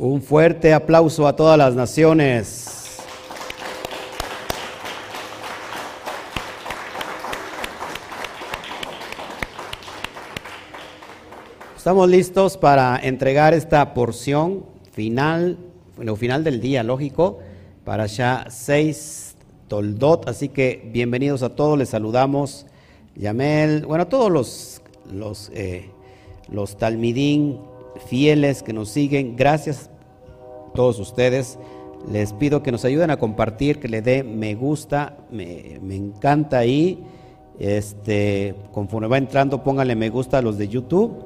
Un fuerte aplauso a todas las naciones. Estamos listos para entregar esta porción final, lo final del día, lógico, para ya 6 Toldot. Así que bienvenidos a todos, les saludamos. Yamel, bueno, a todos los, los, eh, los talmidín fieles que nos siguen, gracias a todos ustedes. Les pido que nos ayuden a compartir, que le dé me gusta, me, me encanta ahí. Este, conforme va entrando, pónganle me gusta a los de YouTube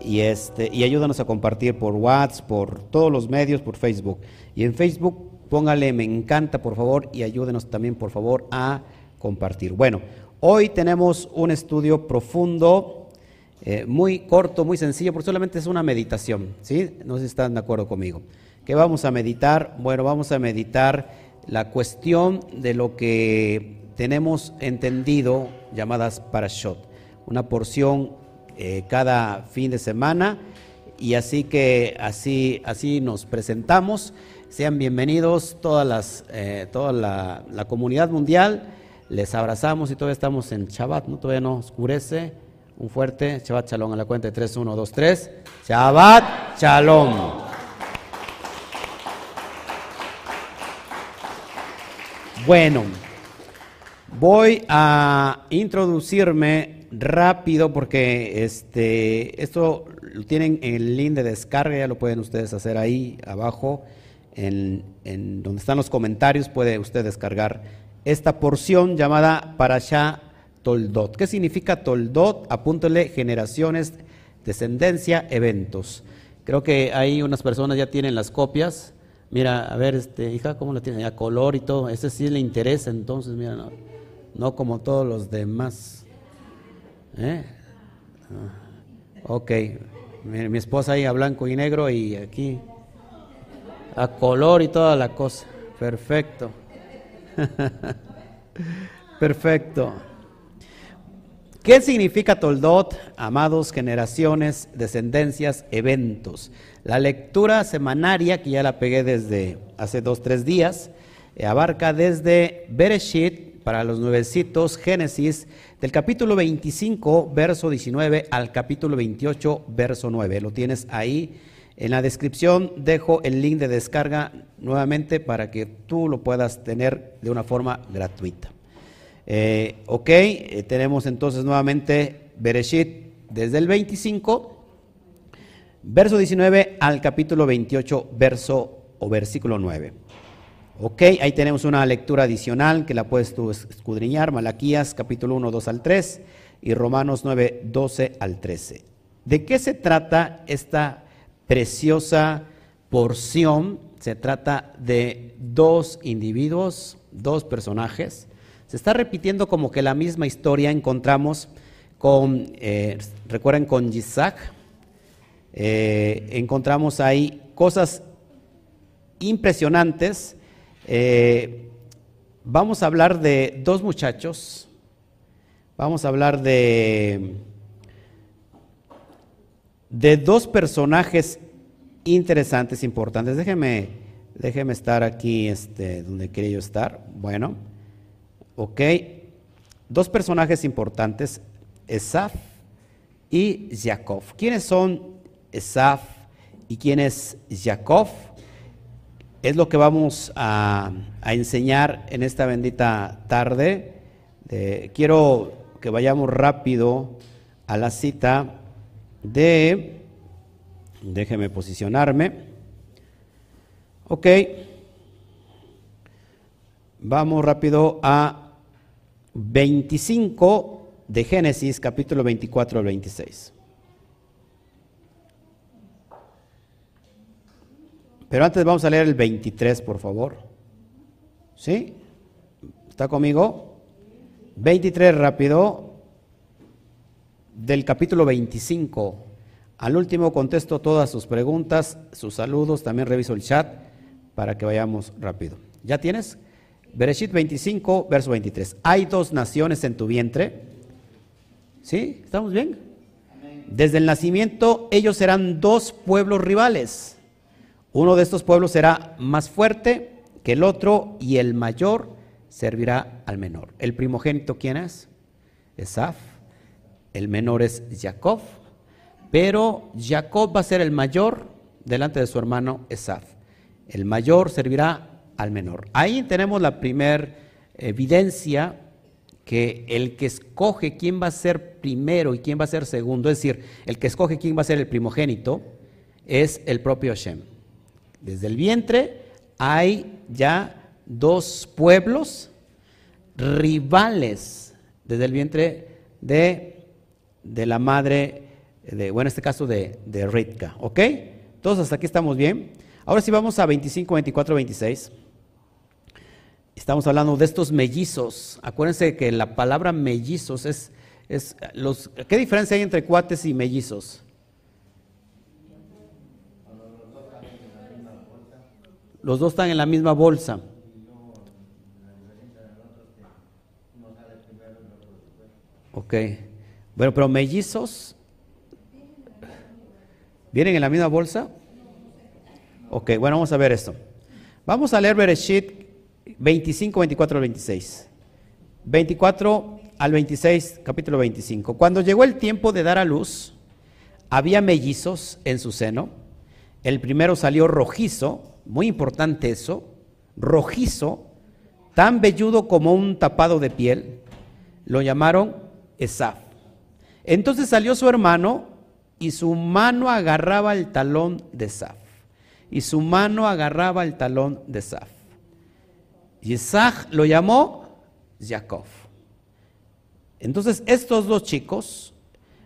y, este, y ayúdanos a compartir por WhatsApp, por todos los medios, por Facebook. Y en Facebook, póngale me encanta, por favor, y ayúdenos también, por favor, a compartir. Bueno, hoy tenemos un estudio profundo, eh, muy corto, muy sencillo, porque solamente es una meditación, ¿sí? No sé si están de acuerdo conmigo. ¿Qué vamos a meditar? Bueno, vamos a meditar la cuestión de lo que tenemos entendido llamadas parashot, una porción eh, cada fin de semana y así que así, así nos presentamos. Sean bienvenidos todas las, eh, toda la, la, comunidad mundial. Les abrazamos y todavía estamos en Shabbat, ¿no? todavía no oscurece. Un fuerte Shabbat Shalom a la cuenta de 3, 1, 2, 3. Shabbat Shalom. Bueno, voy a introducirme rápido porque este, esto lo tienen en el link de descarga, ya lo pueden ustedes hacer ahí abajo, en, en donde están los comentarios, puede usted descargar esta porción llamada Parashá Toldot. ¿Qué significa Toldot? Apúntele generaciones, descendencia, eventos. Creo que ahí unas personas ya tienen las copias. Mira, a ver, este, hija, ¿cómo la tiene? A color y todo. Ese sí le interesa, entonces, mira, no, como todos los demás. ¿Eh? Ok, mi, mi, esposa ahí a blanco y negro y aquí a color y toda la cosa. Perfecto. Perfecto. ¿Qué significa Toldot, amados, generaciones, descendencias, eventos? La lectura semanaria, que ya la pegué desde hace dos, tres días, eh, abarca desde Bereshit, para los nuevecitos, Génesis, del capítulo 25, verso 19, al capítulo 28, verso 9. Lo tienes ahí. En la descripción dejo el link de descarga nuevamente para que tú lo puedas tener de una forma gratuita. Eh, ok, eh, tenemos entonces nuevamente Bereshit desde el 25, verso 19 al capítulo 28, verso o versículo 9. Ok, ahí tenemos una lectura adicional que la puedes tú escudriñar, Malaquías capítulo 1, 2 al 3 y Romanos 9, 12 al 13. ¿De qué se trata esta preciosa porción? Se trata de dos individuos, dos personajes, se está repitiendo como que la misma historia encontramos con, eh, recuerden, con Isaac. Eh, encontramos ahí cosas impresionantes. Eh, vamos a hablar de dos muchachos. Vamos a hablar de, de dos personajes interesantes, importantes. Déjeme, déjeme estar aquí este, donde quería yo estar. Bueno. ¿Ok? Dos personajes importantes, Esaf y Jacob. ¿Quiénes son Esaf y quién es Jacob? Es lo que vamos a, a enseñar en esta bendita tarde. quiero que vayamos rápido a la cita de, déjeme posicionarme. Ok. Vamos rápido a 25 de Génesis, capítulo 24 al 26. Pero antes vamos a leer el 23, por favor. ¿Sí? ¿Está conmigo? 23 rápido, del capítulo 25. Al último contesto todas sus preguntas, sus saludos, también reviso el chat para que vayamos rápido. ¿Ya tienes? Bereshit 25, verso 23. Hay dos naciones en tu vientre. ¿Sí? ¿Estamos bien? Desde el nacimiento ellos serán dos pueblos rivales. Uno de estos pueblos será más fuerte que el otro y el mayor servirá al menor. ¿El primogénito quién es? Esaf. El menor es Jacob. Pero Jacob va a ser el mayor delante de su hermano Esaf. El mayor servirá al menor. Ahí tenemos la primera evidencia que el que escoge quién va a ser primero y quién va a ser segundo, es decir, el que escoge quién va a ser el primogénito, es el propio Hashem. Desde el vientre hay ya dos pueblos rivales, desde el vientre de, de la madre, de, bueno, en este caso de, de Ritka, ¿ok? Todos hasta aquí estamos bien. Ahora sí vamos a 25, 24, 26. Estamos hablando de estos mellizos. Acuérdense que la palabra mellizos es, es los, ¿qué diferencia hay entre cuates y mellizos? Los dos están en la misma bolsa. Ok. Bueno, pero mellizos vienen en la misma bolsa. Ok, bueno, vamos a ver esto. Vamos a leer Bereshit 25, 24 al 26. 24 al 26, capítulo 25. Cuando llegó el tiempo de dar a luz, había mellizos en su seno. El primero salió rojizo, muy importante eso, rojizo, tan velludo como un tapado de piel. Lo llamaron Esaf. Entonces salió su hermano y su mano agarraba el talón de Esaf. Y su mano agarraba el talón de Esaf. Isaac lo llamó Jacob. Entonces, estos dos chicos,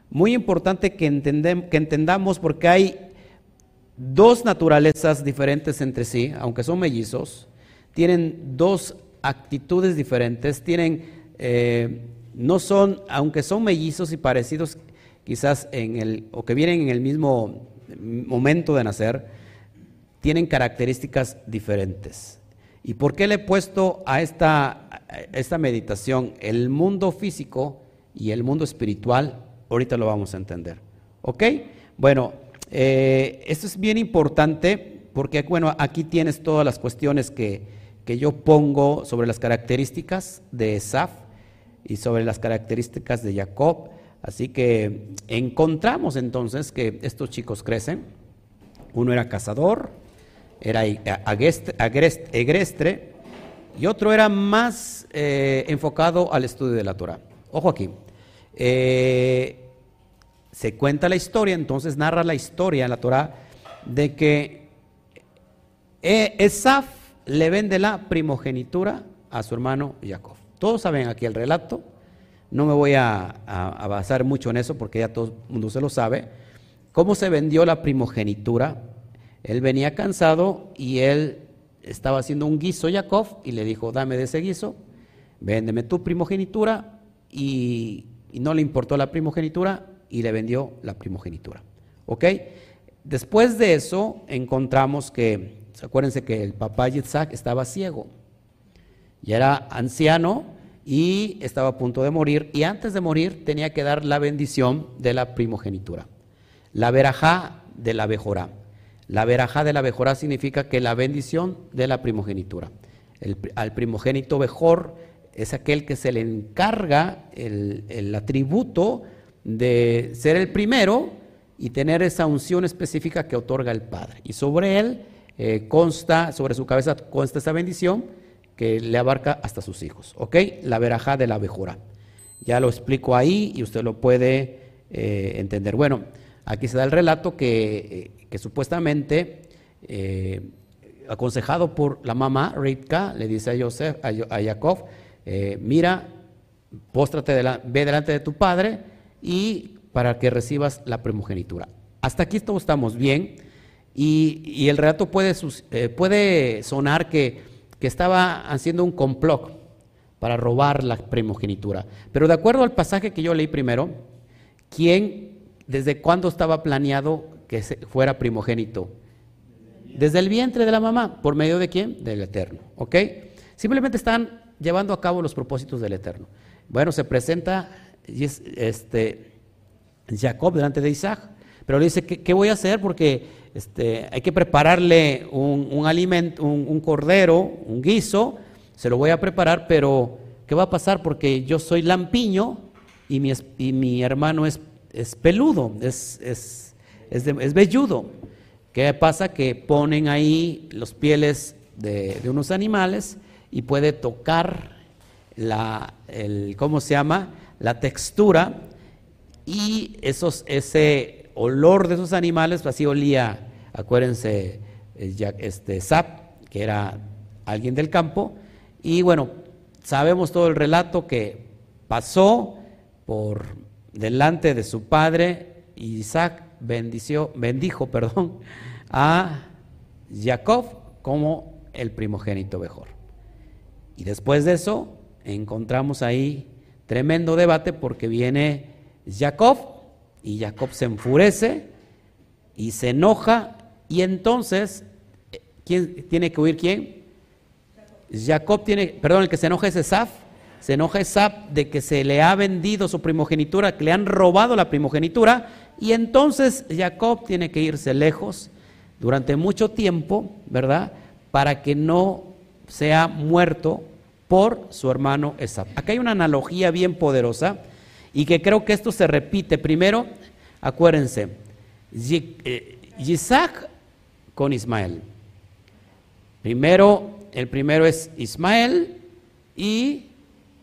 muy importante que, que entendamos porque hay dos naturalezas diferentes entre sí, aunque son mellizos, tienen dos actitudes diferentes, tienen, eh, no son, aunque son mellizos y parecidos quizás en el, o que vienen en el mismo momento de nacer, tienen características diferentes. ¿Y por qué le he puesto a esta, esta meditación el mundo físico y el mundo espiritual? Ahorita lo vamos a entender. ¿Ok? Bueno, eh, esto es bien importante porque, bueno, aquí tienes todas las cuestiones que, que yo pongo sobre las características de Esaf y sobre las características de Jacob. Así que encontramos entonces que estos chicos crecen. Uno era cazador, era egrestre, y otro era más eh, enfocado al estudio de la Torah. Ojo aquí. Eh, se cuenta la historia, entonces narra la historia en la Torah de que eh, Esaf le vende la primogenitura a su hermano Jacob. Todos saben aquí el relato. No me voy a, a basar mucho en eso porque ya todo el mundo se lo sabe. ¿Cómo se vendió la primogenitura? Él venía cansado y él estaba haciendo un guiso, Jacob, y le dijo, dame de ese guiso, véndeme tu primogenitura, y, no le importó la primogenitura y le vendió la primogenitura. ¿Ok? Después de eso encontramos que, acuérdense que el papá Yitzhak estaba ciego, y era anciano y estaba a punto de morir, y antes de morir tenía que dar la bendición de la primogenitura, la verajá de la bejorá. La verajá de la bejorá significa que la bendición de la primogenitura. al primogénito mejor es aquel que se le encarga el, atributo de ser el primero y tener esa unción específica que otorga el Padre. Y sobre él eh, consta, sobre su cabeza consta esa bendición que le abarca hasta sus hijos. ¿Ok? La verajá de la bejora. Ya lo explico ahí y usted lo puede eh, entender. Bueno, aquí se da el relato que eh, que supuestamente, eh, aconsejado por la mamá, Rivka, le dice a, Joseph, a, Jacob, eh, mira, póstrate, ve delante de tu padre y para que recibas la primogenitura. Hasta aquí todos estamos bien y, el relato puede, eh, puede sonar que, que estaba haciendo un complot para robar la primogenitura. Pero de acuerdo al pasaje que yo leí primero, ¿quién, desde cuándo estaba planeado que fuera primogénito? Desde el vientre de la mamá. ¿Por medio de quién? Del Eterno. ¿Ok? Simplemente están llevando a cabo los propósitos del Eterno. Bueno, se presenta este, Jacob delante de Isaac. Pero le dice, ¿qué, voy a hacer? Porque este, hay que prepararle un, alimento, un, cordero, un guiso, se lo voy a preparar, pero ¿qué va a pasar? Porque yo soy lampiño y mi, y mi hermano es, es peludo, es, es, velludo. ¿Qué pasa? Que ponen ahí los pieles de, de unos animales y puede tocar la, el, ¿cómo se llama? La textura y esos, ese olor de esos animales, pues así olía, acuérdense, eh, este, Zap, que era alguien del campo, y bueno, sabemos todo el relato que pasó por delante de su padre, Isaac bendició, bendijo perdón, a Jacob como el primogénito mejor. Y después de eso, encontramos ahí tremendo debate porque viene Jacob y Jacob se enfurece y se enoja y entonces, ¿quién tiene que huir quién? Jacob tiene, perdón, el que se enoja es Esaf, se enoja Esaf de que se le ha vendido su primogenitura, que le han robado la primogenitura y entonces Jacob tiene que irse lejos durante mucho tiempo, ¿verdad? Para que no sea muerto por su hermano Esab. Acá hay una analogía bien poderosa y que creo que esto se repite. Primero, acuérdense, eh, Isaac con Ismael. Primero, el primero es Ismael y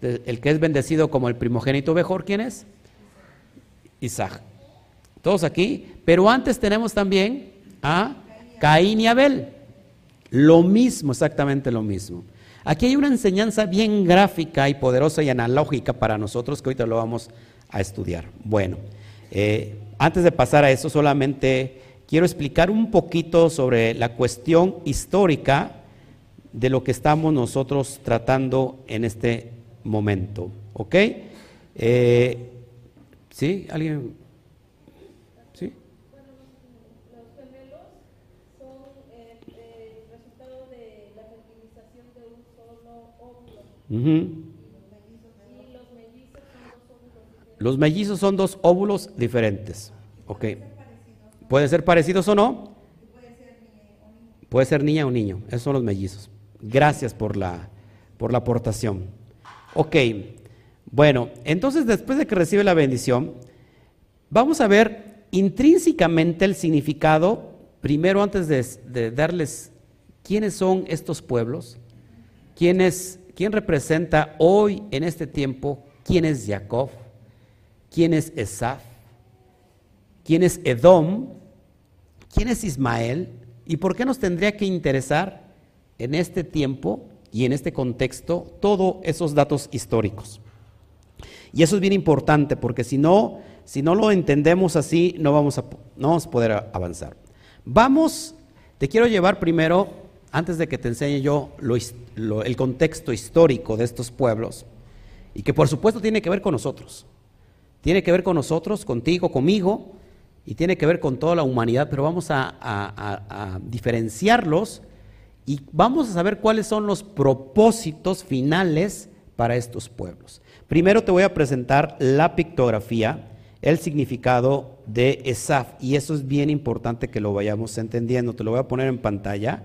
el que es bendecido como el primogénito mejor, ¿quién es? Isaac. Todos aquí, pero antes tenemos también a Caín y Abel. Lo mismo, exactamente lo mismo. Aquí hay una enseñanza bien gráfica y poderosa y analógica para nosotros que ahorita lo vamos a estudiar. Bueno, eh, antes de pasar a eso, solamente quiero explicar un poquito sobre la cuestión histórica de lo que estamos nosotros tratando en este momento. ¿Ok? Eh, ¿Sí? ¿Alguien Los mellizos son dos óvulos diferentes. Ok. ¿Pueden ser parecidos o no? Puede ser niña o niño. Esos son los mellizos. Gracias por la, por la aportación. Ok. Bueno, entonces después de que recibe la bendición, vamos a ver intrínsecamente el significado, primero antes de, de darles quiénes son estos pueblos, quiénes ¿Quién representa hoy en este tiempo? ¿Quién es Jacob? ¿Quién es Esaf? ¿Quién es Edom? ¿Quién es Ismael? ¿Y por qué nos tendría que interesar en este tiempo y en este contexto todos esos datos históricos? Y eso es bien importante porque si no, si no lo entendemos así, no vamos a, no vamos a poder avanzar. Vamos, te quiero llevar primero antes de que te enseñe yo el contexto histórico de estos pueblos, y que por supuesto tiene que ver con nosotros, tiene que ver con nosotros, contigo, conmigo, y tiene que ver con toda la humanidad, pero vamos a, diferenciarlos y vamos a saber cuáles son los propósitos finales para estos pueblos. Primero te voy a presentar la pictografía, el significado de Esaf, y eso es bien importante que lo vayamos entendiendo. Te lo voy a poner en pantalla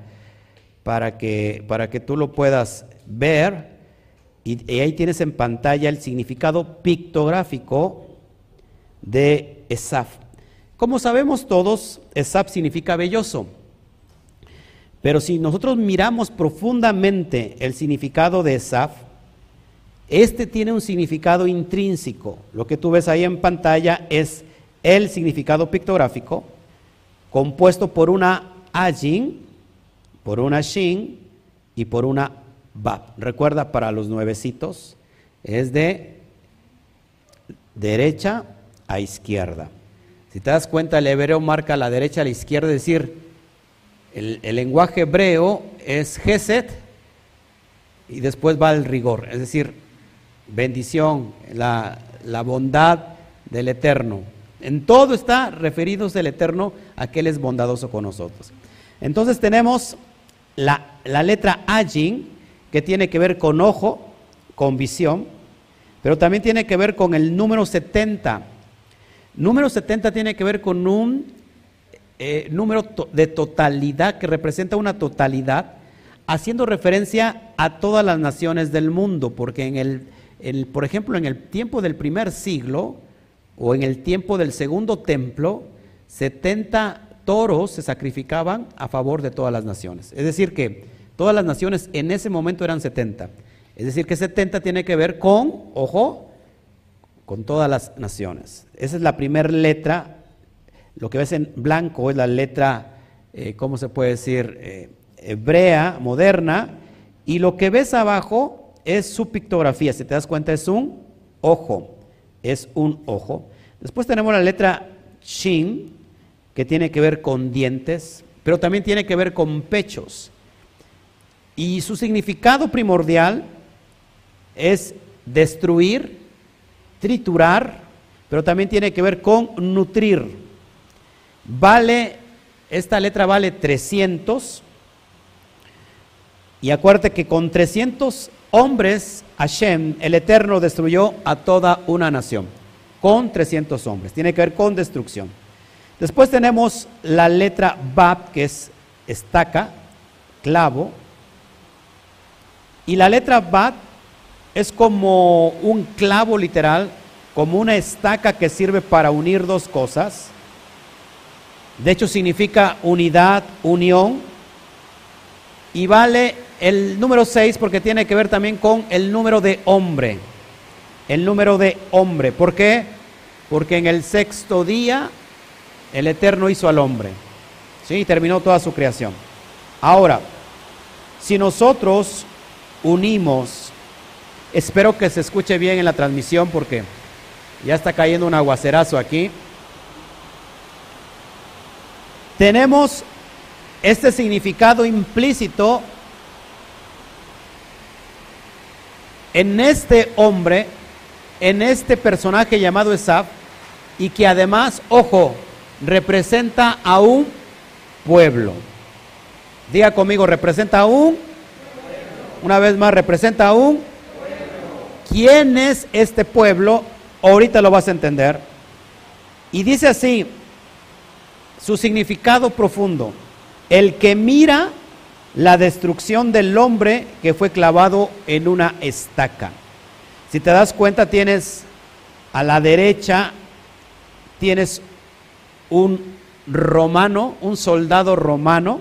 para que, para que tú lo puedas ver. Y, ahí tienes en pantalla el significado pictográfico de Esaf. Como sabemos todos, Esaf significa belloso. Pero si nosotros miramos profundamente el significado de Esaf, este tiene un significado intrínseco. Lo que tú ves ahí en pantalla es el significado pictográfico compuesto por una ajin, por una shin y por una bab. Recuerda, para los nuevecitos es de derecha a izquierda. Si te das cuenta, el hebreo marca la derecha a la izquierda, es decir, el, lenguaje hebreo es Geset y después va el rigor, es decir, bendición, la, la bondad del Eterno. En todo está referidos el Eterno a que Él es bondadoso con nosotros. Entonces tenemos la, letra Ajin, que tiene que ver con ojo, con visión, pero también tiene que ver con el número 70. Número 70 tiene que ver con un eh, número de totalidad que representa una totalidad, haciendo referencia a todas las naciones del mundo, porque en el, por ejemplo, en el tiempo del primer siglo o en el tiempo del segundo templo, 70 toros se sacrificaban a favor de todas las naciones. Es decir, que todas las naciones en ese momento eran 70. Es decir, que 70 tiene que ver con, ojo, con todas las naciones. Esa es la primera letra. Lo que ves en blanco es la letra, eh, ¿cómo se puede decir? Eh, hebrea, moderna. Y lo que ves abajo es su pictografía. Si te das cuenta, es un ojo. Es un ojo. Después tenemos la letra Shin, que tiene que ver con dientes, pero también tiene que ver con pechos. Y su significado primordial es destruir, triturar, pero también tiene que ver con nutrir. Vale, esta letra vale 300. Y acuérdate que con 300 hombres, Hashem, el Eterno, destruyó a toda una nación. Con 300 hombres. Tiene que ver con destrucción. Después tenemos la letra Bab, que es estaca, clavo. Y la letra Bab es como un clavo literal, como una estaca que sirve para unir dos cosas. De hecho, significa unidad, unión. Y vale el número 6 porque tiene que ver también con el número de hombre. El número de hombre. ¿Por qué? Porque en el sexto día el Eterno hizo al hombre. ¿Sí? Terminó toda su creación. Ahora, si nosotros unimos, espero que se escuche bien en la transmisión porque ya está cayendo un aguacerazo aquí. Tenemos este significado implícito en este hombre, en este personaje llamado Esaf, y que además, ojo, representa a un pueblo. Diga conmigo, representa a un. Una vez más, representa a un. ¿Quién es este pueblo? Ahorita lo vas a entender. Y dice así, su significado profundo, el que mira la destrucción del hombre que fue clavado en una estaca. Si te das cuenta, tienes a la derecha, tienes un romano, un soldado romano,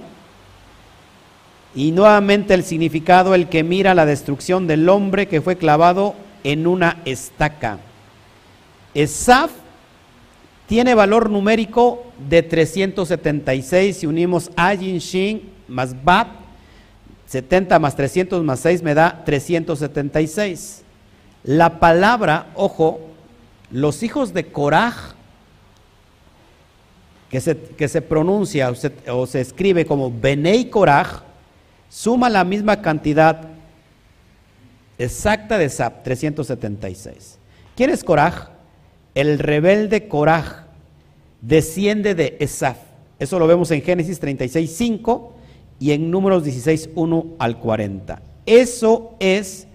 y nuevamente el significado, el que mira la destrucción del hombre que fue clavado en una estaca. Esaf tiene valor numérico de 376, si unimos Ayin Shin más Bat, 70 más 300 más 6 me da 376. La palabra, ojo, los hijos de Coraj que se, que se pronuncia o se, escribe como Benei Korach, suma la misma cantidad exacta de Sab, 376. ¿Quién es Korach? El rebelde Korach desciende de Esaf. Eso lo vemos en Génesis 36, 5 y en Números 16, 1 al 40. Eso es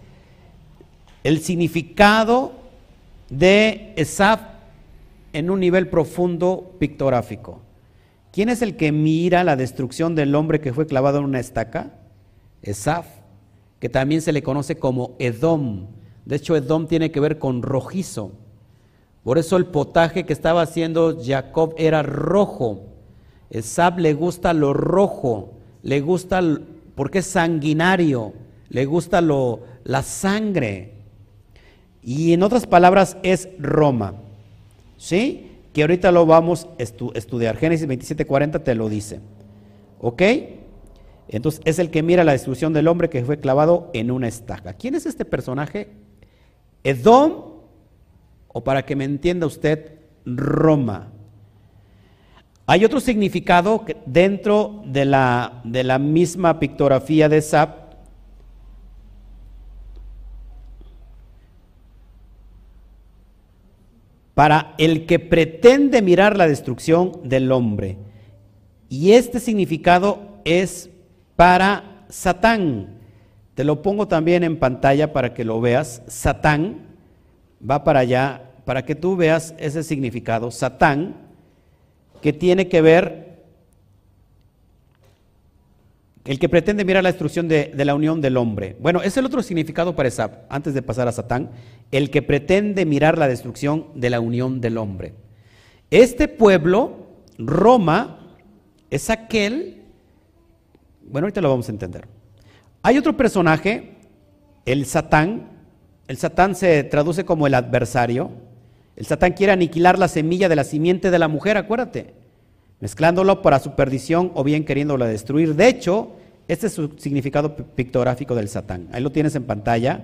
el significado de Esaf en un nivel profundo pictográfico. ¿Quién es el que mira la destrucción del hombre que fue clavado en una estaca? Esaf, que también se le conoce como Edom. De hecho, Edom tiene que ver con rojizo. Por eso el potaje que estaba haciendo Jacob era rojo. Esaf le gusta lo rojo, le gusta porque es sanguinario, le gusta lo, la sangre. Y en otras palabras es Roma. ¿Sí? Que ahorita lo vamos a estudiar. Génesis 27:40 te lo dice. ¿Ok? Entonces es el que mira la destrucción del hombre que fue clavado en una estaca. ¿Quién es este personaje? Edom, o para que me entienda usted, Roma. Hay otro significado dentro de la, de la misma pictografía de Zap para el que pretende mirar la destrucción del hombre. Y este significado es para Satán. Te lo pongo también en pantalla para que lo veas. Satán va para allá para que tú veas ese significado, Satán, que tiene que ver, el que pretende mirar la destrucción de, la unión del hombre. Bueno, es el otro significado para Esab, antes de pasar a Satán, el que pretende mirar la destrucción de la unión del hombre. Este pueblo, Roma, es aquel, bueno, ahorita lo vamos a entender. Hay otro personaje, el Satán, el Satán se traduce como el adversario, el Satán quiere aniquilar la semilla de la simiente de la mujer, acuérdate, mezclándolo para su perdición o bien queriéndola destruir. De hecho, este es su significado pictográfico del Satán. Ahí lo tienes en pantalla.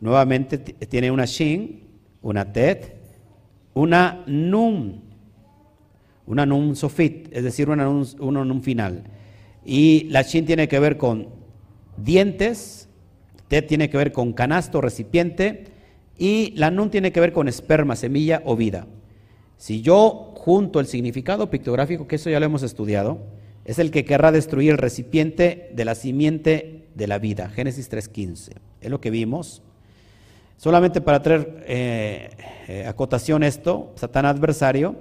Nuevamente tiene una Shin, una Tet, una Nun, una Nun Sofit, es decir, una Nun, una nun final. Y la Shin tiene que ver con dientes, Tet tiene que ver con canasto, recipiente, y la nun tiene que ver con esperma, semilla o vida. Si yo junto el significado pictográfico, que eso ya lo hemos estudiado, es el que querrá destruir el recipiente de la simiente de la vida. Génesis 3.15. Es lo que vimos. Solamente para traer eh, eh, acotación esto, Satán adversario,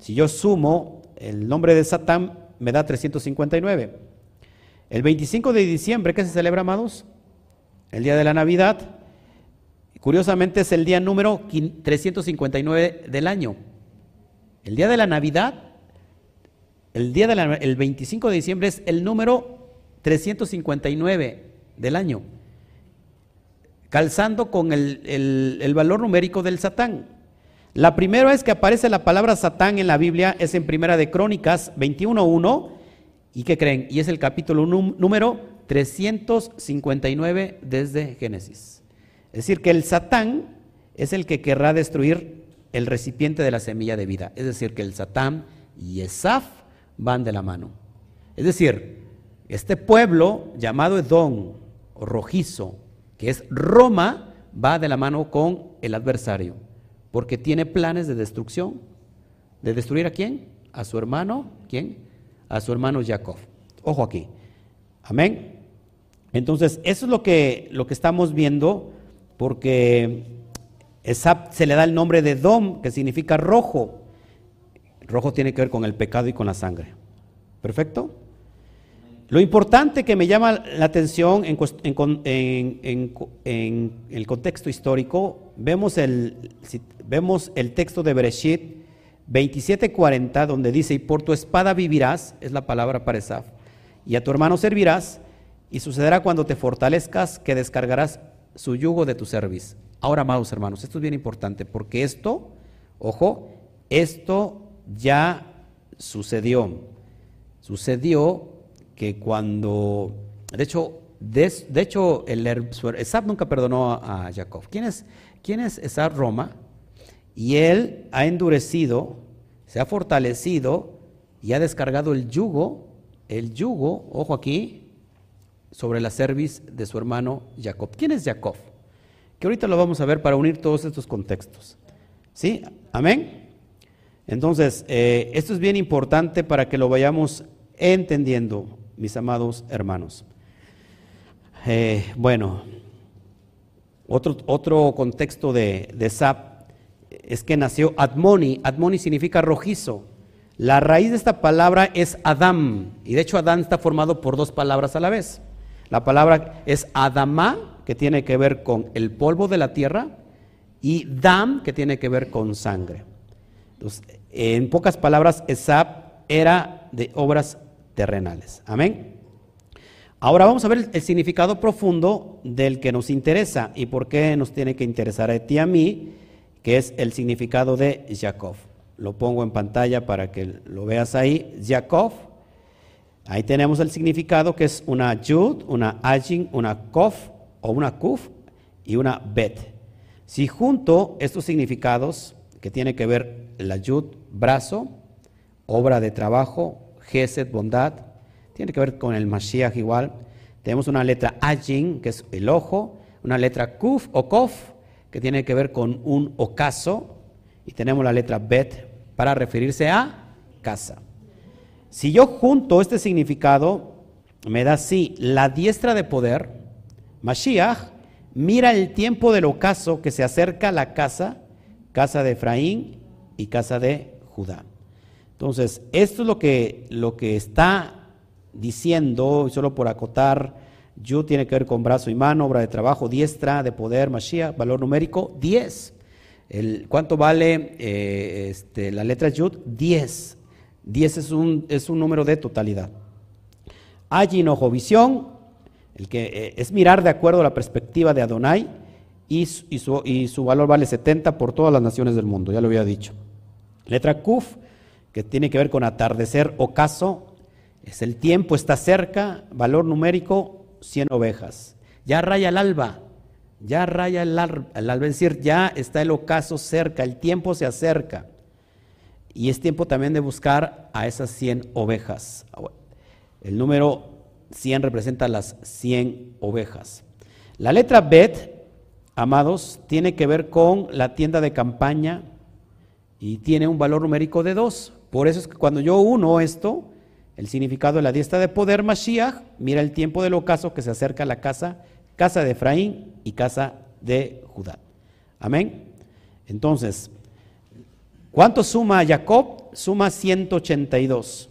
si yo sumo el nombre de Satán, me da 359. El 25 de diciembre, ¿qué se celebra, amados? El día de la Navidad. Curiosamente es el día número 359 del año. El día de la Navidad, el día del 25 de diciembre es el número 359 del año, calzando con el, el valor numérico del Satán. La primera vez que aparece la palabra Satán en la Biblia es en Primera de Crónicas 21.1. ¿Y qué creen? Y es el capítulo número 359 desde Génesis. Es decir, que el Satán es el que querrá destruir el recipiente de la semilla de vida. Es decir, que el Satán y Esaf van de la mano. Es decir, este pueblo llamado Edom o rojizo, que es Roma, va de la mano con el adversario, porque tiene planes de destrucción. ¿De destruir a quién? A su hermano, ¿quién? A su hermano Jacob. Ojo aquí. Amén. Entonces, eso es lo que, lo que estamos viendo porque se le da el nombre de Dom, que significa rojo. Rojo tiene que ver con el pecado y con la sangre. ¿Perfecto? Lo importante que me llama la atención en, el contexto histórico, vemos el, vemos el texto de Bereshit 27:40, donde dice, y por tu espada vivirás, es la palabra para Esaf, y a tu hermano servirás, y sucederá cuando te fortalezcas que descargarás su yugo de tu servicio. Ahora, amados hermanos, esto es bien importante porque esto, ojo, esto ya sucedió. Sucedió que cuando, de hecho, de, hecho, el, Esab nunca perdonó a, Jacob. ¿Quién es, quién es Roma? Y él ha endurecido, se ha fortalecido y ha descargado el yugo, el yugo, ojo aquí, sobre la cerviz de su hermano Jacob. ¿Quién es Jacob? Que ahorita lo vamos a ver para unir todos estos contextos. ¿Sí? Amén. Entonces, eh, esto es bien importante para que lo vayamos entendiendo, mis amados hermanos. Eh, bueno, otro, otro contexto de, de Sap es que nació Admoni. Admoni significa rojizo. La raíz de esta palabra es Adam, y de hecho Adán está formado por dos palabras a la vez. La palabra es Adamá, que tiene que ver con el polvo de la tierra, y Dam, que tiene que ver con sangre. Entonces, en pocas palabras, Esab era de obras terrenales. Amén. Ahora vamos a ver el significado profundo del que nos interesa y por qué nos tiene que interesar a ti y a mí, que es el significado de Jacob. Lo pongo en pantalla para que lo veas ahí. Jacob Ahí tenemos el significado que es una yud, una ajin, una kof o una kuf y una bet. Si junto estos significados, que tiene que ver la yud, brazo, obra de trabajo, gesed, bondad, tiene que ver con el Mashiach igual. Tenemos una letra ajin, que es el ojo, una letra kuf o kof, que tiene que ver con un ocaso, y tenemos la letra bet para referirse a casa. Si yo junto este significado, me da así, la diestra de poder, Mashiach, mira el tiempo del ocaso que se acerca a la casa, casa de Efraín y casa de Judá. Entonces, esto es lo que, lo que está diciendo, solo por acotar, Yud tiene que ver con brazo y mano, obra de trabajo, diestra, de poder, Mashiach, valor numérico, 10. El, ¿Cuánto vale eh, este, la letra Yud? 10. 10 es un, es un número de totalidad. ojo visión, el que eh, es mirar de acuerdo a la perspectiva de Adonai, y, su, y su valor vale 70 por todas las naciones del mundo, ya lo había dicho. Letra Kuf, que tiene que ver con atardecer ocaso, es el tiempo, está cerca, valor numérico 100 ovejas. Ya raya el alba, ya raya el, alba, es decir, ya está el ocaso cerca, el tiempo se acerca. Y es tiempo también de buscar a esas 100 ovejas. El número 100 representa las 100 ovejas. La letra Bet, amados, tiene que ver con la tienda de campaña y tiene un valor numérico de 2. Por eso es que cuando yo uno esto, el significado de la diestra de poder Mashiach, mira el tiempo del ocaso que se acerca a la casa, casa de Efraín y casa de Judá. Amén. Entonces, ¿cuánto suma Jacob? Suma 182.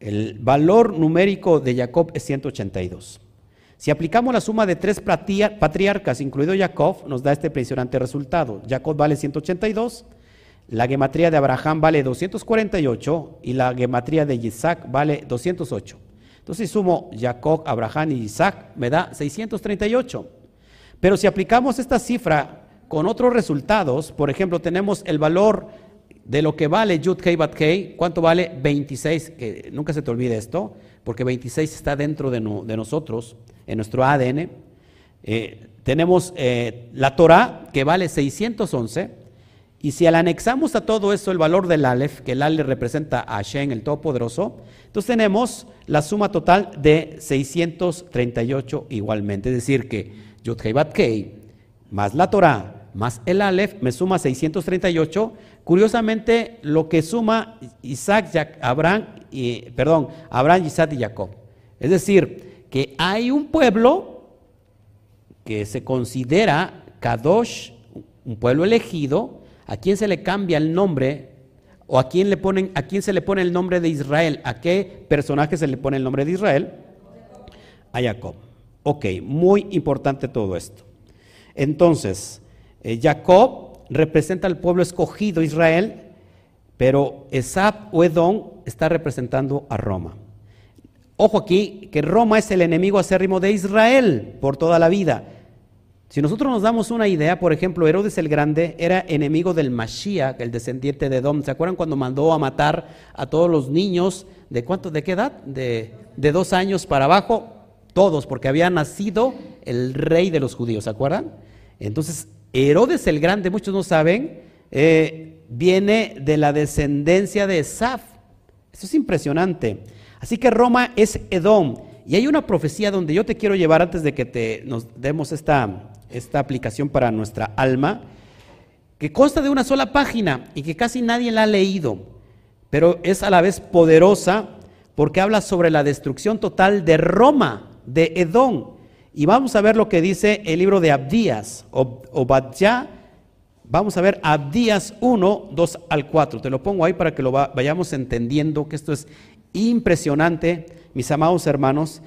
El valor numérico de Jacob es 182. Si aplicamos la suma de tres patriarcas, incluido Jacob, nos da este impresionante resultado. Jacob vale 182, la gematría de Abraham vale 248 y la gematría de Isaac vale 208. Entonces, sumo Jacob, Abraham y Isaac, me da 638. Pero si aplicamos esta cifra con otros resultados, por ejemplo, tenemos el valor de lo que vale Yud Kei Bat Kei, ¿cuánto vale? 26, que nunca se te olvide esto, porque 26 está dentro de, nosotros, en nuestro ADN. Eh, tenemos eh, la Torah, que vale 611, y si le anexamos a todo eso el valor del Aleph, que el Aleph representa a Hashem, el Todopoderoso, entonces tenemos la suma total de 638 igualmente. Es decir, que Yud Kei más la Torah más el Aleph me suma 638. Curiosamente, lo que suma Isaac, Abraham, y, perdón, Abraham, Isaac y Jacob. Es decir, que hay un pueblo que se considera Kadosh, un pueblo elegido, ¿A quién se le cambia el nombre? ¿O a quién, le ponen, a quién se le pone el nombre de Israel? ¿A qué personaje se le pone el nombre de Israel? A Jacob. Ok, muy importante todo esto. Entonces, eh, Jacob representa al pueblo escogido Israel, pero Esab o Edom está representando a Roma. Ojo aquí, que Roma es el enemigo acérrimo de Israel por toda la vida. Si nosotros nos damos una idea, por ejemplo, Herodes el Grande era enemigo del Mashiach, el descendiente de Edom. ¿Se acuerdan cuando mandó a matar a todos los niños de cuánto, de qué edad? De, dos años para abajo, todos, porque había nacido el rey de los judíos, ¿se acuerdan? Entonces, Herodes el Grande, muchos no saben, eh, viene de la descendencia de Esaf. Eso es impresionante. Así que Roma es Edom. Y hay una profecía donde yo te quiero llevar antes de que te, nos demos esta, esta aplicación para nuestra alma, que consta de una sola página y que casi nadie la ha leído, pero es a la vez poderosa porque habla sobre la destrucción total de Roma, de Edom. Y vamos a ver lo que dice el libro de Abdías, o Obadjá. Vamos a ver Abdías 1, 2 al 4. Te lo pongo ahí para que lo vayamos entendiendo, que esto es impresionante, mis amados hermanos,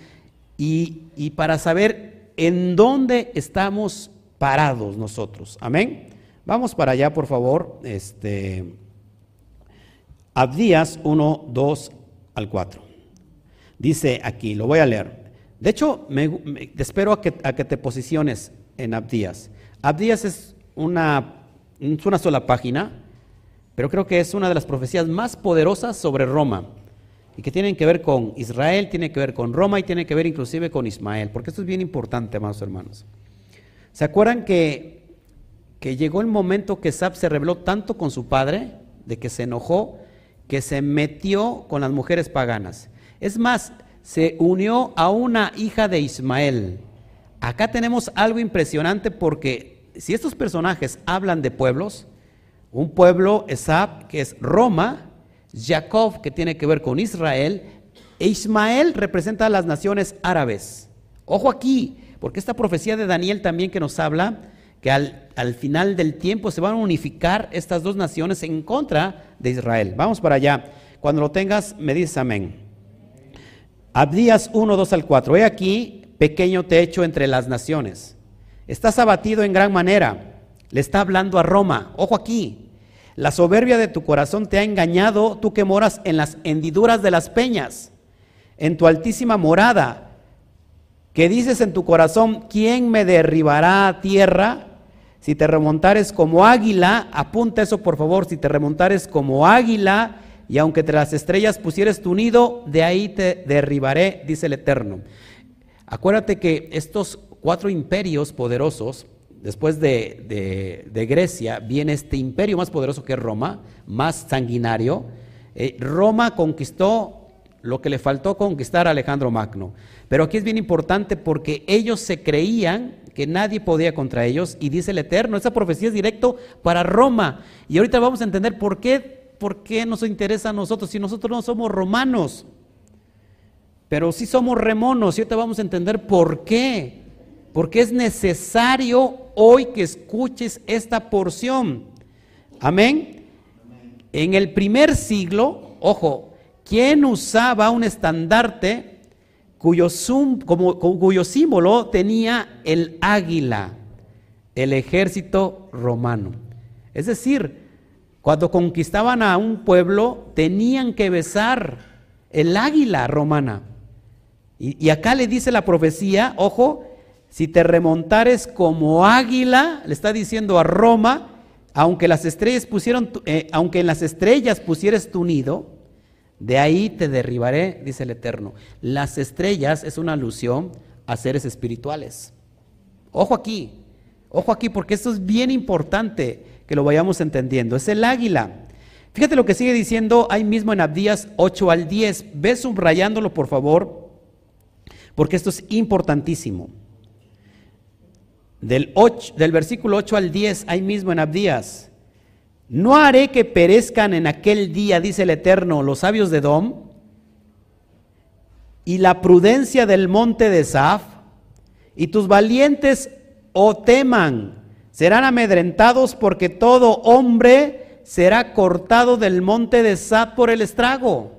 y, y para saber en dónde estamos parados nosotros. Amén. Vamos para allá, por favor. Este, Abdías 1, 2 al 4. Dice aquí, lo voy a leer. De hecho, espero a que, te posiciones en Abdías. Abdías es una, sola página, pero creo que es una de las profecías más poderosas sobre Roma y que tienen que ver con Israel, tiene que ver con Roma y tiene que ver inclusive con Ismael, porque esto es bien importante, amados hermanos. ¿Se acuerdan que, que llegó el momento que Sab se rebeló tanto con su padre, de que se enojó, que se metió con las mujeres paganas? Es más, se unió a una hija de Ismael. Acá tenemos algo impresionante porque si estos personajes hablan de pueblos, un pueblo, Esab, que es Roma, Jacob, que tiene que ver con Israel, e Ismael representa a las naciones árabes. Ojo aquí, porque esta profecía de Daniel también que nos habla, que al, al, final del tiempo se van a unificar estas dos naciones en contra de Israel. Vamos para allá. Cuando lo tengas, me dices amén. Abdías 1, 2 al 4. He aquí, pequeño techo entre las naciones. Estás abatido en gran manera. Le está hablando a Roma. Ojo aquí. La soberbia de tu corazón te ha engañado, tú que moras en las hendiduras de las peñas, en tu altísima morada, que dices en tu corazón, ¿quién me derribará a tierra? Si te remontares como águila, apunta eso por favor, si te remontares como águila, y aunque te las estrellas pusieres tu nido, de ahí te derribaré, dice el Eterno. Acuérdate que estos cuatro imperios poderosos, después de, Grecia, viene este imperio más poderoso que es Roma, más sanguinario. Eh, Roma conquistó lo que le faltó conquistar a Alejandro Magno. Pero aquí es bien importante porque ellos se creían que nadie podía contra ellos y dice el Eterno, esa profecía es directo para Roma. Y ahorita vamos a entender por qué, por qué nos interesa a nosotros si nosotros no somos romanos. Pero sí somos remonos y ahorita vamos a entender por qué. Porque es necesario hoy que escuches esta porción. Amén. En el primer siglo, ojo, ¿quién usaba un estandarte cuyo, cuyo símbolo tenía el águila? El ejército romano. Es decir, cuando conquistaban a un pueblo, tenían que besar el águila romana. Y, acá le dice la profecía, ojo, si te remontares como águila, le está diciendo a Roma, aunque las estrellas pusieron, eh, aunque en las estrellas pusieres tu nido, de ahí te derribaré, dice el Eterno. Las estrellas es una alusión a seres espirituales. Ojo aquí, ojo aquí, porque esto es bien importante que lo vayamos entendiendo. Es el águila. Fíjate lo que sigue diciendo ahí mismo en Abdías 8 al 10. Ve subrayándolo, por favor porque esto es importantísimo. Del, del versículo 8 al 10, ahí mismo en Abdías, no haré que perezcan en aquel día, dice el Eterno, los sabios de Dom, y la prudencia del monte de Saf, y tus valientes o teman, serán amedrentados porque todo hombre será cortado del monte de Saf por el estrago.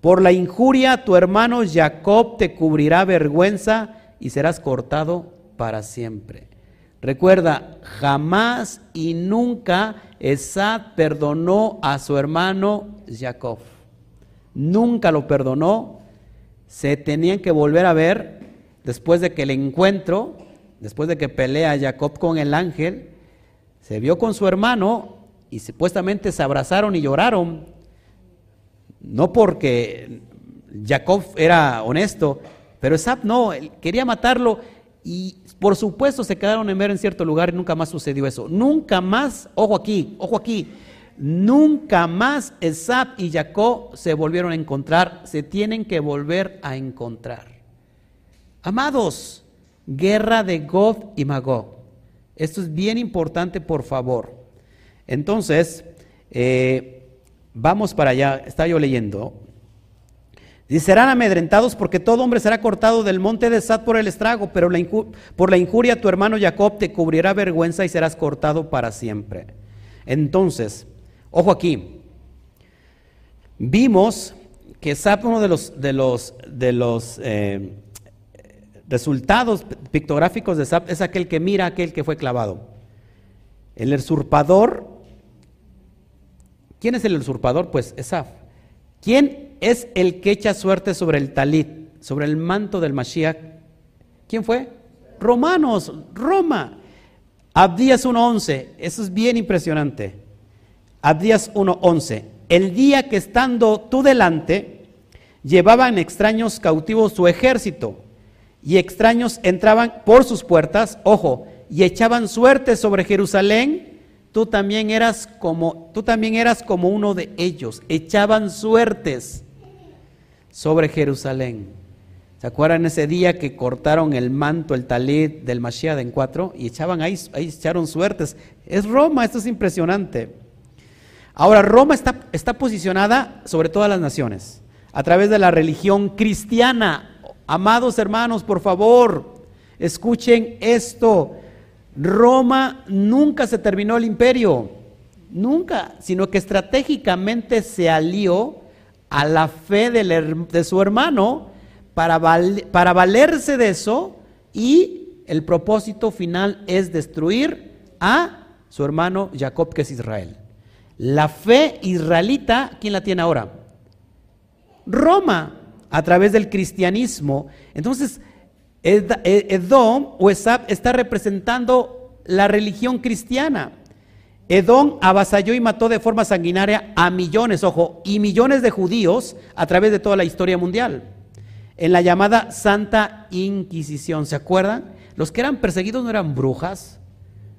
Por la injuria tu hermano Jacob te cubrirá vergüenza y serás cortado para siempre. Recuerda, jamás y nunca Esad perdonó a su hermano Jacob. Nunca lo perdonó. Se tenían que volver a ver después de que el encuentro, después de que pelea Jacob con el ángel, se vio con su hermano y supuestamente se abrazaron y lloraron. No porque Jacob era honesto, pero Esab no, quería matarlo y por supuesto se quedaron en ver en cierto lugar y nunca más sucedió eso. Nunca más, ojo aquí, ojo aquí, nunca más Esab y Jacob se volvieron a encontrar, se tienen que volver a encontrar. Amados, guerra de God y Magog. Esto es bien importante, por favor. Entonces, eh, Vamos para allá, está yo leyendo. Dice, serán amedrentados porque todo hombre será cortado del monte de Sad por el estrago, pero por la injuria tu hermano Jacob te cubrirá vergüenza y serás cortado para siempre. Entonces, ojo aquí, vimos que Sad, uno de los, de los, de los eh, resultados pictográficos de Sad es aquel que mira aquel que fue clavado. El usurpador ¿Quién es el usurpador? Pues Esaf. ¿Quién es el que echa suerte sobre el talit, sobre el manto del Mashiach? ¿Quién fue? Romanos, Roma. Abdías 1.11, eso es bien impresionante. Abdías 1.11, el día que estando tú delante, llevaban extraños cautivos su ejército, y extraños entraban por sus puertas, ojo, y echaban suerte sobre Jerusalén tú también eras como, tú también eras como uno de ellos. Echaban suertes sobre Jerusalén. ¿Se acuerdan ese día que cortaron el manto, el talit del Mashiach en cuatro? Y echaban ahí, ahí echaron suertes. Es Roma, esto es impresionante. Ahora, Roma está, está posicionada sobre todas las naciones, a través de la religión cristiana. Amados hermanos, por favor, escuchen esto. Roma nunca se terminó el imperio, nunca, sino que estratégicamente se alió a la fe de su hermano para, para valerse de eso y el propósito final es destruir a su hermano Jacob, que es Israel. La fe israelita, ¿quién la tiene ahora? Roma, a través del cristianismo. Entonces, Edom o Esab está representando la religión cristiana. Edom avasalló y mató de forma sanguinaria a millones, ojo, y millones de judíos a través de toda la historia mundial. En la llamada Santa Inquisición, ¿se acuerdan? Los que eran perseguidos no eran brujas,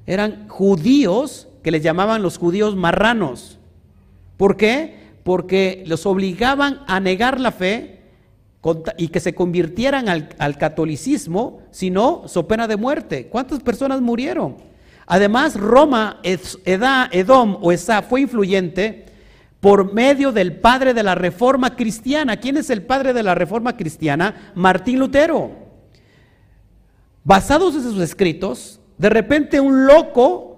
eran judíos que les llamaban los judíos marranos. ¿Por qué? Porque los obligaban a negar la fe y que se convirtieran al, catolicismo, si no, so pena de muerte. ¿Cuántas personas murieron? Además, Roma, Edom o Esa fue influyente por medio del padre de la reforma cristiana. ¿Quién es el padre de la reforma cristiana? Martín Lutero. Basados en sus escritos, de repente un loco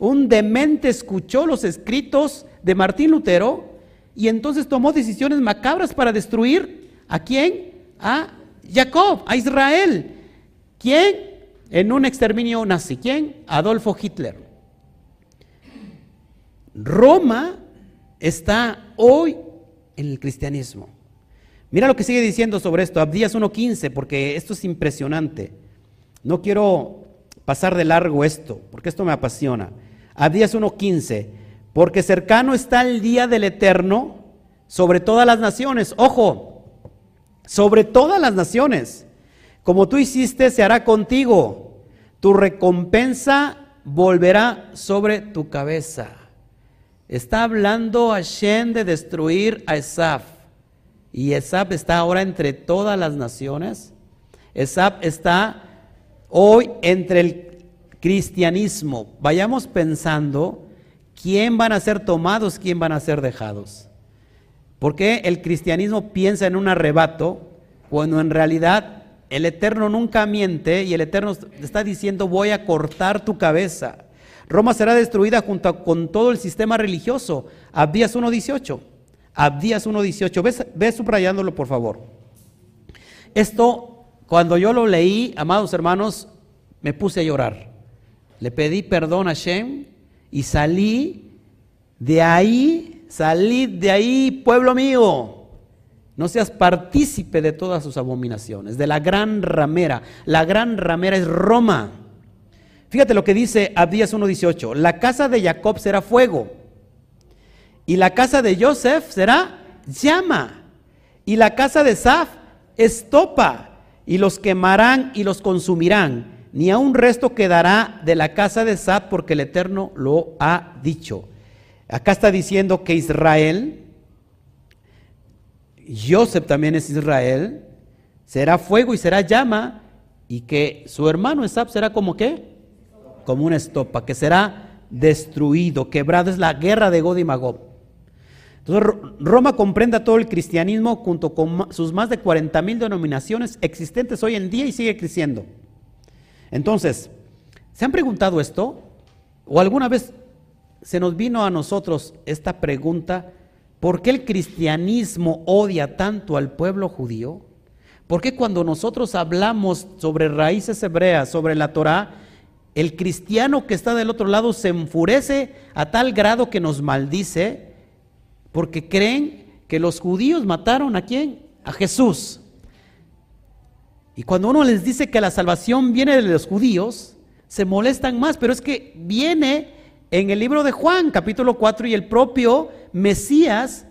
un demente escuchó los escritos de Martín Lutero y entonces tomó decisiones macabras para destruir a quién? A Jacob, a Israel. ¿Quién? En un exterminio nazi. ¿Quién? Adolfo Hitler. Roma está hoy en el cristianismo. Mira lo que sigue diciendo sobre esto, Abdías 1.15, porque esto es impresionante. No quiero pasar de largo esto, porque esto me apasiona. Abdías 1.15, porque cercano está el día del eterno sobre todas las naciones. Ojo, sobre todas las naciones. Como tú hiciste, se hará contigo. Tu recompensa volverá sobre tu cabeza. Está hablando Hashem de destruir a Esaf. Y Esaf está ahora entre todas las naciones. Esaf está hoy entre el cristianismo, vayamos pensando quién van a ser tomados, quién van a ser dejados. Porque el cristianismo piensa en un arrebato cuando en realidad el Eterno nunca miente y el Eterno está diciendo voy a cortar tu cabeza. Roma será destruida junto con todo el sistema religioso. Abdías 1.18. Abdías 1.18. ¿Ves, ves subrayándolo por favor. Esto, cuando yo lo leí, amados hermanos, me puse a llorar le pedí perdón a Shem y salí de ahí, salí de ahí, pueblo mío. No seas partícipe de todas sus abominaciones, de la gran ramera. La gran ramera es Roma. Fíjate lo que dice Abdías 1.18. La casa de Jacob será fuego. Y la casa de Joseph será llama. Y la casa de Saf estopa. Y los quemarán y los consumirán ni a un resto quedará de la casa de Sad porque el Eterno lo ha dicho. Acá está diciendo que Israel, Joseph también es Israel, será fuego y será llama, y que su hermano Esab será como qué? Como una estopa, que será destruido, quebrado. Es la guerra de God y Magob. Entonces Roma comprende todo el cristianismo junto con sus más de 40 mil denominaciones existentes hoy en día y sigue creciendo. Entonces, ¿se han preguntado esto? ¿O alguna vez se nos vino a nosotros esta pregunta? ¿Por qué el cristianismo odia tanto al pueblo judío? ¿Por qué cuando nosotros hablamos sobre raíces hebreas, sobre la Torah, el cristiano que está del otro lado se enfurece a tal grado que nos maldice? Porque creen que los judíos mataron a quién? A Jesús. Y cuando uno les dice que la salvación viene de los judíos, se molestan más, pero es que viene en el libro de Juan, capítulo 4, y el propio Mesías,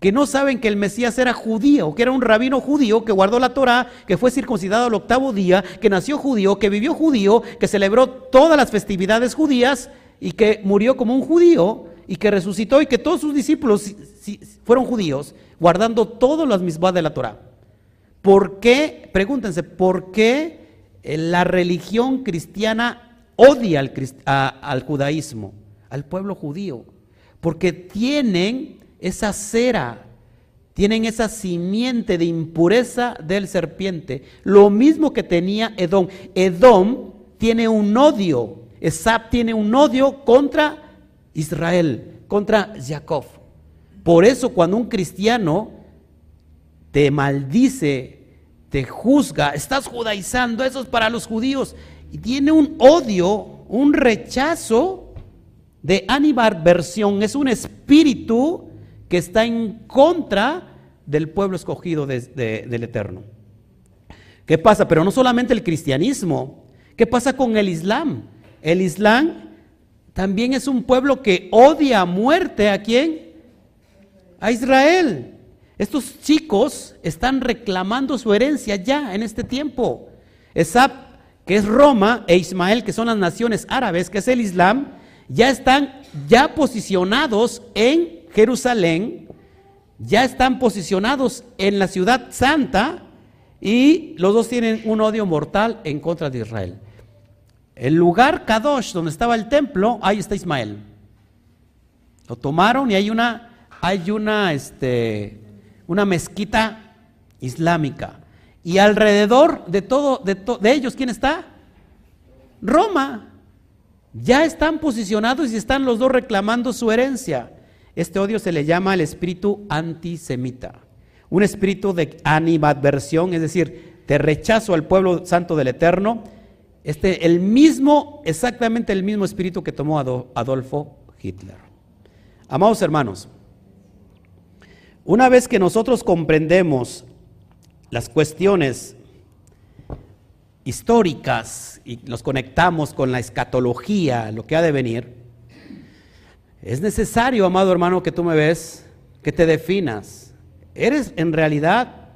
que no saben que el Mesías era judío, que era un rabino judío, que guardó la Torah, que fue circuncidado al octavo día, que nació judío, que vivió judío, que celebró todas las festividades judías y que murió como un judío y que resucitó y que todos sus discípulos fueron judíos, guardando todas las mismas de la Torah. ¿Por qué? Pregúntense, ¿por qué la religión cristiana odia al, judaísmo, al pueblo judío? Porque tienen esa cera, tienen esa simiente de impureza del serpiente, lo mismo que tenía Edom. Edom, tiene un odio, Esab tiene un odio contra Israel, contra Jacob. Por eso cuando un cristiano te maldice, te juzga, estás judaizando, eso es para los judíos, y tiene un odio, un rechazo de animadversión, es un espíritu que está en contra del pueblo escogido del Eterno. ¿Qué pasa? Pero no solamente el cristianismo, ¿qué pasa con el Islam? El Islam también es un pueblo que odia a muerte a quién? A Israel. Estos chicos están reclamando su herencia ya en este tiempo. Esab, que es Roma, e Ismael, que son las naciones árabes, que es el Islam, ya están ya posicionados en Jerusalén, ya están posicionados en la ciudad santa y los dos tienen un odio mortal en contra de Israel. El lugar Kadosh, donde estaba el templo, ahí está Ismael. Lo tomaron y hay una, hay una, este, una mezquita islámica. Y alrededor de todo, de, de ellos, ¿quién está? Roma. Ya están posicionados y están los dos reclamando su herencia. Este odio se le llama el espíritu antisemita, un espíritu de animadversión, es decir, de rechazo al pueblo santo del Eterno. Este, el mismo, exactamente el mismo espíritu que tomó Adolfo Hitler. Amados hermanos, una vez que nosotros comprendemos las cuestiones históricas y nos conectamos con la escatología, lo que ha de venir, es necesario, amado hermano, que tú me ves, que te definas. ¿Eres en realidad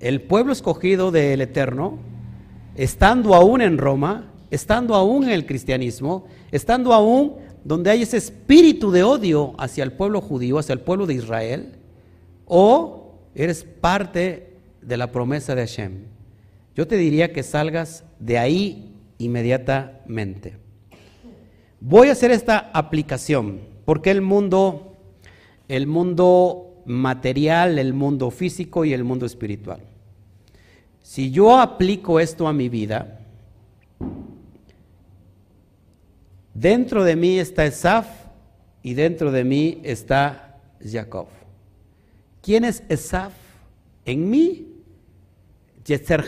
el pueblo escogido del Eterno? Estando aún en Roma, estando aún en el cristianismo, estando aún donde hay ese espíritu de odio hacia el pueblo judío, hacia el pueblo de Israel, o eres parte de la promesa de Hashem. Yo te diría que salgas de ahí inmediatamente. Voy a hacer esta aplicación. Porque el mundo, el mundo material, el mundo físico y el mundo espiritual. Si yo aplico esto a mi vida, dentro de mí está Esaf y dentro de mí está Jacob. ¿Quién es Esaf? En mí, Yetzer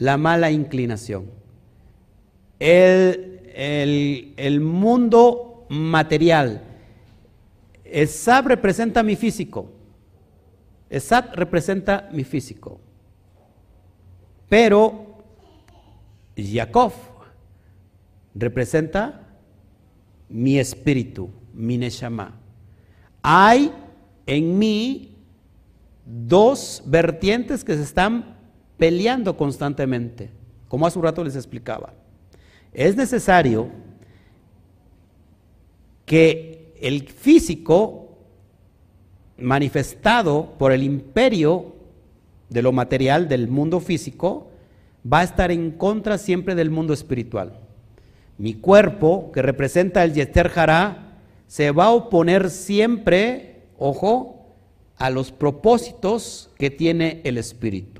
la mala inclinación. El, el, el mundo material. Esab representa mi físico. Esab representa mi físico. Pero Jacob representa mi espíritu, mi neshama. Hay en mí dos vertientes que se están peleando constantemente, como hace un rato les explicaba. Es necesario que el físico manifestado por el imperio de lo material del mundo físico va a estar en contra siempre del mundo espiritual. Mi cuerpo, que representa el Yeter Hará, se va a oponer siempre, ojo, a los propósitos que tiene el espíritu.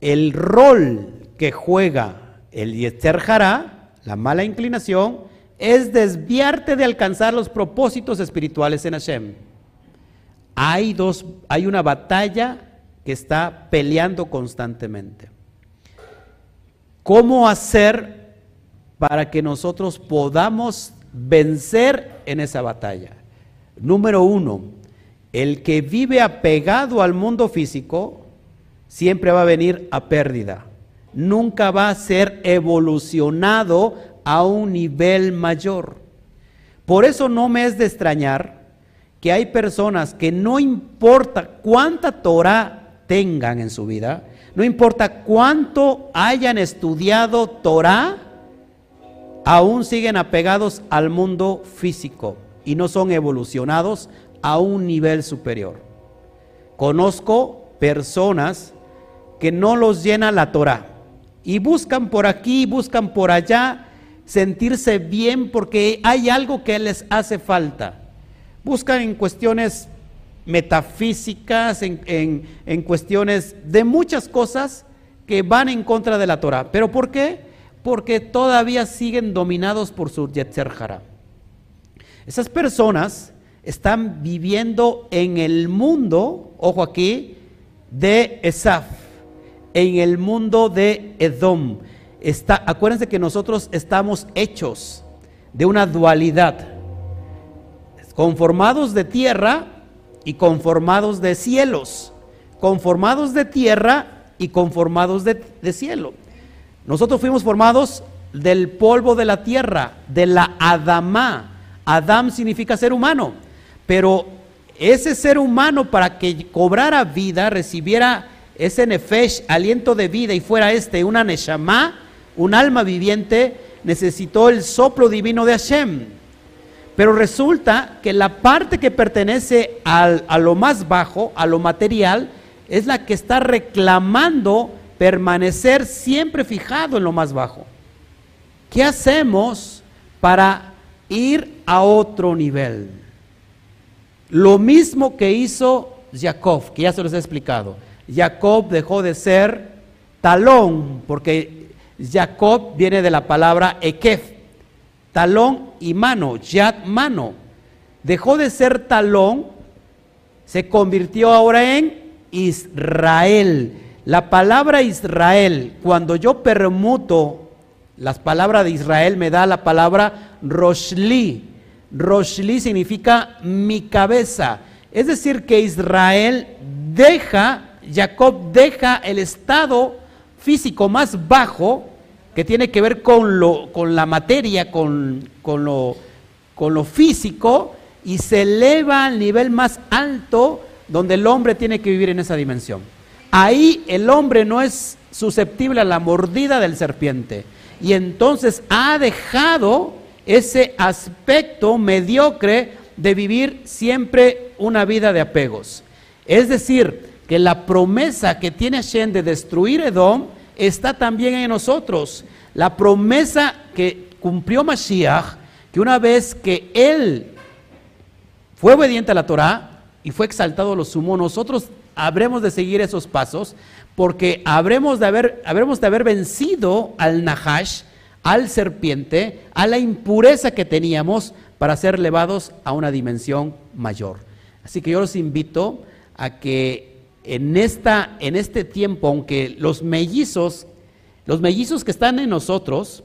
El rol que juega el Yeter Hará, la mala inclinación, es desviarte de alcanzar los propósitos espirituales en Hashem. Hay, dos, hay una batalla que está peleando constantemente. ¿Cómo hacer para que nosotros podamos vencer en esa batalla? Número uno, el que vive apegado al mundo físico siempre va a venir a pérdida. Nunca va a ser evolucionado a un nivel mayor. Por eso no me es de extrañar que hay personas que no importa cuánta Torah tengan en su vida, no importa cuánto hayan estudiado Torah, aún siguen apegados al mundo físico y no son evolucionados a un nivel superior. Conozco personas que no los llena la Torah y buscan por aquí, buscan por allá sentirse bien porque hay algo que les hace falta. Buscan en cuestiones metafísicas, en, cuestiones de muchas cosas que van en contra de la Torah. ¿Pero por qué? porque todavía siguen dominados por su Yetzer Hara. Esas personas están viviendo en el mundo, ojo aquí, de Esaf, en el mundo de Edom. Está, acuérdense que nosotros estamos hechos de una dualidad, conformados de tierra y conformados de cielos, conformados de tierra y conformados de, de cielo. Nosotros fuimos formados del polvo de la tierra, de la Adamá. Adam significa ser humano, pero ese ser humano para que cobrara vida, recibiera ese nefesh, aliento de vida y fuera este una neshama, un alma viviente, necesitó el soplo divino de Hashem. Pero resulta que la parte que pertenece a lo más bajo, a lo material, es la que está reclamando permanecer siempre fijado en lo más bajo. ¿Qué hacemos para ir a otro nivel? Lo mismo que hizo Jacob, que ya se los he explicado. Jacob dejó de ser talón, porque Jacob viene de la palabra ekef, talón y mano, yad mano. Dejó de ser talón, se convirtió ahora en Israel. La palabra Israel, cuando yo permuto las palabras de Israel, me da la palabra Roshli. Roshli significa mi cabeza. Es decir, que Israel deja, Jacob deja el estado físico más bajo que tiene que ver con, lo, con la materia, con, con, lo, con lo físico, y se eleva al nivel más alto donde el hombre tiene que vivir en esa dimensión. Ahí el hombre no es susceptible a la mordida del serpiente. Y entonces ha dejado ese aspecto mediocre de vivir siempre una vida de apegos. Es decir, que la promesa que tiene Hashem de destruir Edom está también en nosotros. La promesa que cumplió Mashiach, que una vez que él fue obediente a la Torah y fue exaltado a lo sumo, nosotros habremos de seguir esos pasos porque habremos de haber, habremos de haber vencido al Nahash, al serpiente, a la impureza que teníamos para ser elevados a una dimensión mayor. Así que yo los invito a que en, esta, en este tiempo, aunque los mellizos, los mellizos que están en nosotros,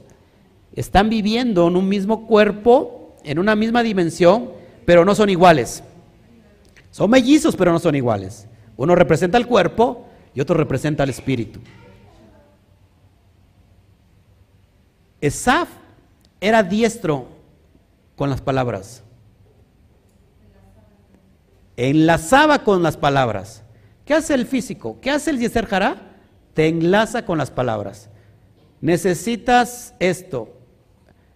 están viviendo en un mismo cuerpo, en una misma dimensión, pero no son iguales. Son mellizos, pero no son iguales. Uno representa el cuerpo y otro representa el espíritu. Esaf era diestro con las palabras. Enlazaba con las palabras. ¿Qué hace el físico? ¿Qué hace el Yeser Te enlaza con las palabras. Necesitas esto.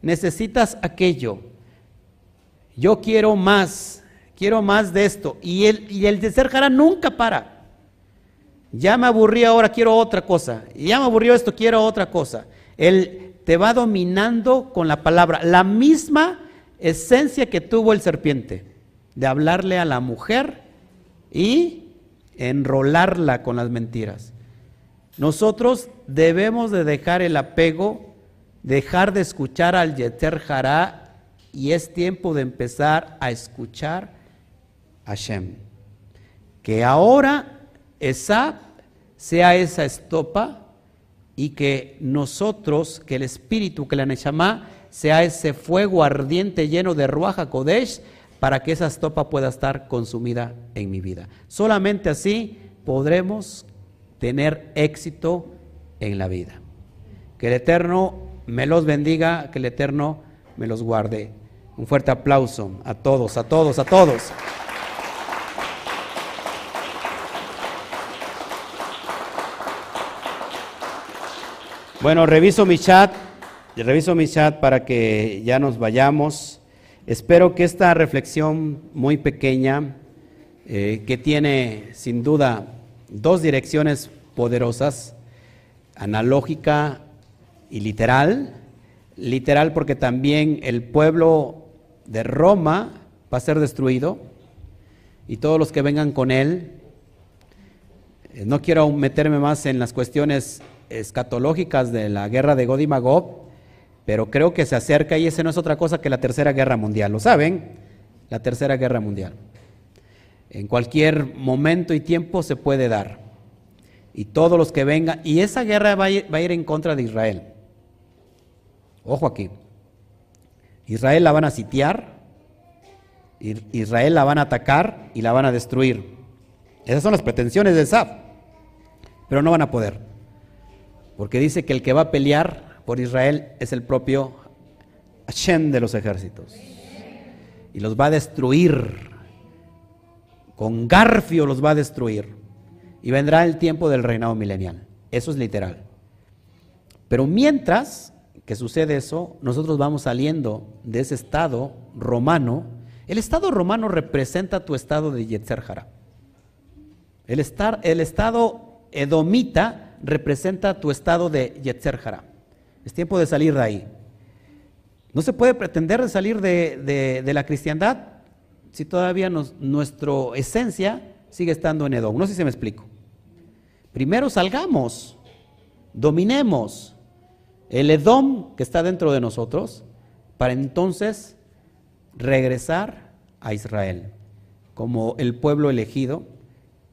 Necesitas aquello. Yo quiero más. Quiero más de esto. Y el, y el nunca para. Ya me aburrí ahora, quiero otra cosa. Ya me aburrió esto, quiero otra cosa. El te va dominando con la palabra, la misma esencia que tuvo el serpiente, de hablarle a la mujer y enrolarla con las mentiras. Nosotros debemos de dejar el apego, dejar de escuchar al Yeter Jara y es tiempo de empezar a escuchar a Shem. Que ahora esa sea esa estopa y que nosotros, que el Espíritu, que la Neshama, sea ese fuego ardiente lleno de Ruaja Kodesh para que esa estopa pueda estar consumida en mi vida. Solamente así podremos tener éxito en la vida. Que el Eterno me los bendiga, que el Eterno me los guarde. Un fuerte aplauso a todos, a todos, a todos. Bueno, reviso mi chat, reviso mi chat para que ya nos vayamos. Espero que esta reflexión muy pequeña, eh, que tiene sin duda dos direcciones poderosas, analógica y literal, literal porque también el pueblo de Roma va a ser destruido y todos los que vengan con él. Eh, no quiero meterme más en las cuestiones escatológicas de la guerra de God y Magog, pero creo que se acerca y ese no es otra cosa que la tercera guerra mundial. ¿Lo saben? La tercera guerra mundial. En cualquier momento y tiempo se puede dar. Y todos los que vengan, y esa guerra va a ir, en contra de Israel. Ojo aquí. Israel la van a sitiar, Israel la van a atacar y la van a destruir. Esas son las pretensiones de Saf, pero no van a poder. Porque dice que el que va a pelear por Israel es el propio Hashem de los ejércitos. Y los va a destruir. Con garfio los va a destruir. Y vendrá el tiempo del reinado milenial. Eso es literal. Pero mientras que sucede eso, nosotros vamos saliendo de ese estado romano. El estado romano representa tu estado de Yetzer El, estar, el estado edomita representa tu estado de Yetzer Es tiempo de salir de ahí. No se puede pretender de salir de, la cristiandad si todavía nuestra esencia sigue estando en Edom. No sé si me explico. Primero salgamos, dominemos, el Edom que está dentro de nosotros, para entonces regresar a Israel como el pueblo elegido,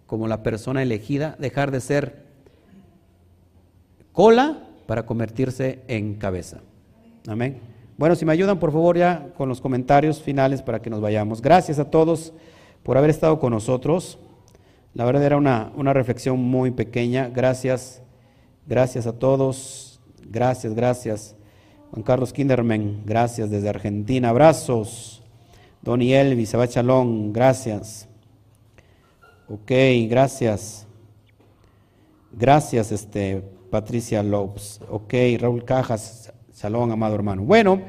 como la persona elegida, dejar de ser cola para convertirse en cabeza. Amén. Bueno, si me ayudan por favor ya con los comentarios finales para que nos vayamos. Gracias a todos por haber estado con nosotros. La verdad era una, una reflexión muy pequeña. Gracias, gracias a todos. Gracias, gracias. Juan Carlos Kinderman, gracias desde Argentina. Abrazos. Donny Elvis, Seba Chalón, gracias. Ok, gracias. Gracias, este, Patricia Lopes. Ok, Raúl Cajas, Salón, amado hermano. Bueno,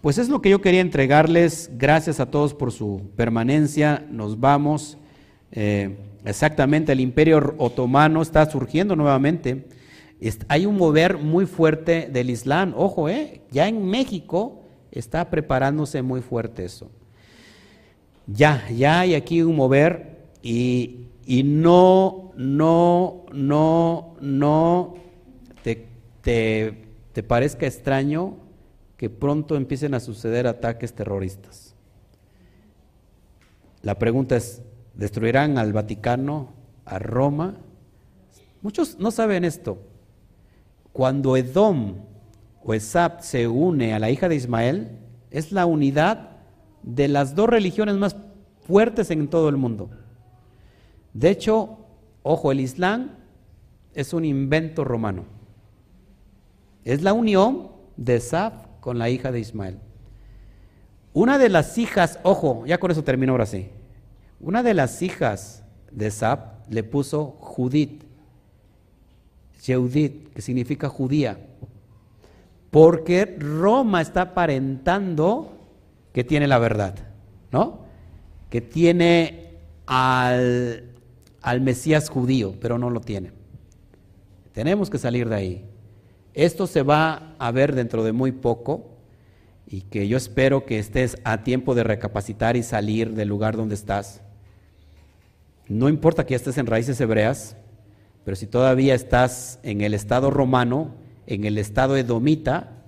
pues es lo que yo quería entregarles. Gracias a todos por su permanencia. Nos vamos. Eh, exactamente, el imperio otomano está surgiendo nuevamente hay un mover muy fuerte del Islam. Ojo, eh, ya en México está preparándose muy fuerte eso. Ya, ya hay aquí un mover y, no, no, no, no te, parezca extraño que pronto empiecen a suceder ataques terroristas. La pregunta es, ¿destruirán al Vaticano, a Roma? Muchos no saben esto. Cuando Edom o Esab se une a la hija de Ismael, es la unidad de las dos religiones más fuertes en todo el mundo. De hecho, ojo, el Islam es un invento romano. Es la unión de Esab con la hija de Ismael. Una de las hijas, ojo, ya con eso termino ahora sí. Una de las hijas de Esab le puso Judith. Yehudit, que significa judía, porque Roma está aparentando que tiene la verdad, ¿no? Que tiene al, al Mesías judío, pero no lo tiene. Tenemos que salir de ahí. Esto se va a ver dentro de muy poco y que yo espero que estés a tiempo de recapacitar y salir del lugar donde estás. No importa que estés en raíces hebreas, pero si todavía estás en el estado romano, en el estado edomita,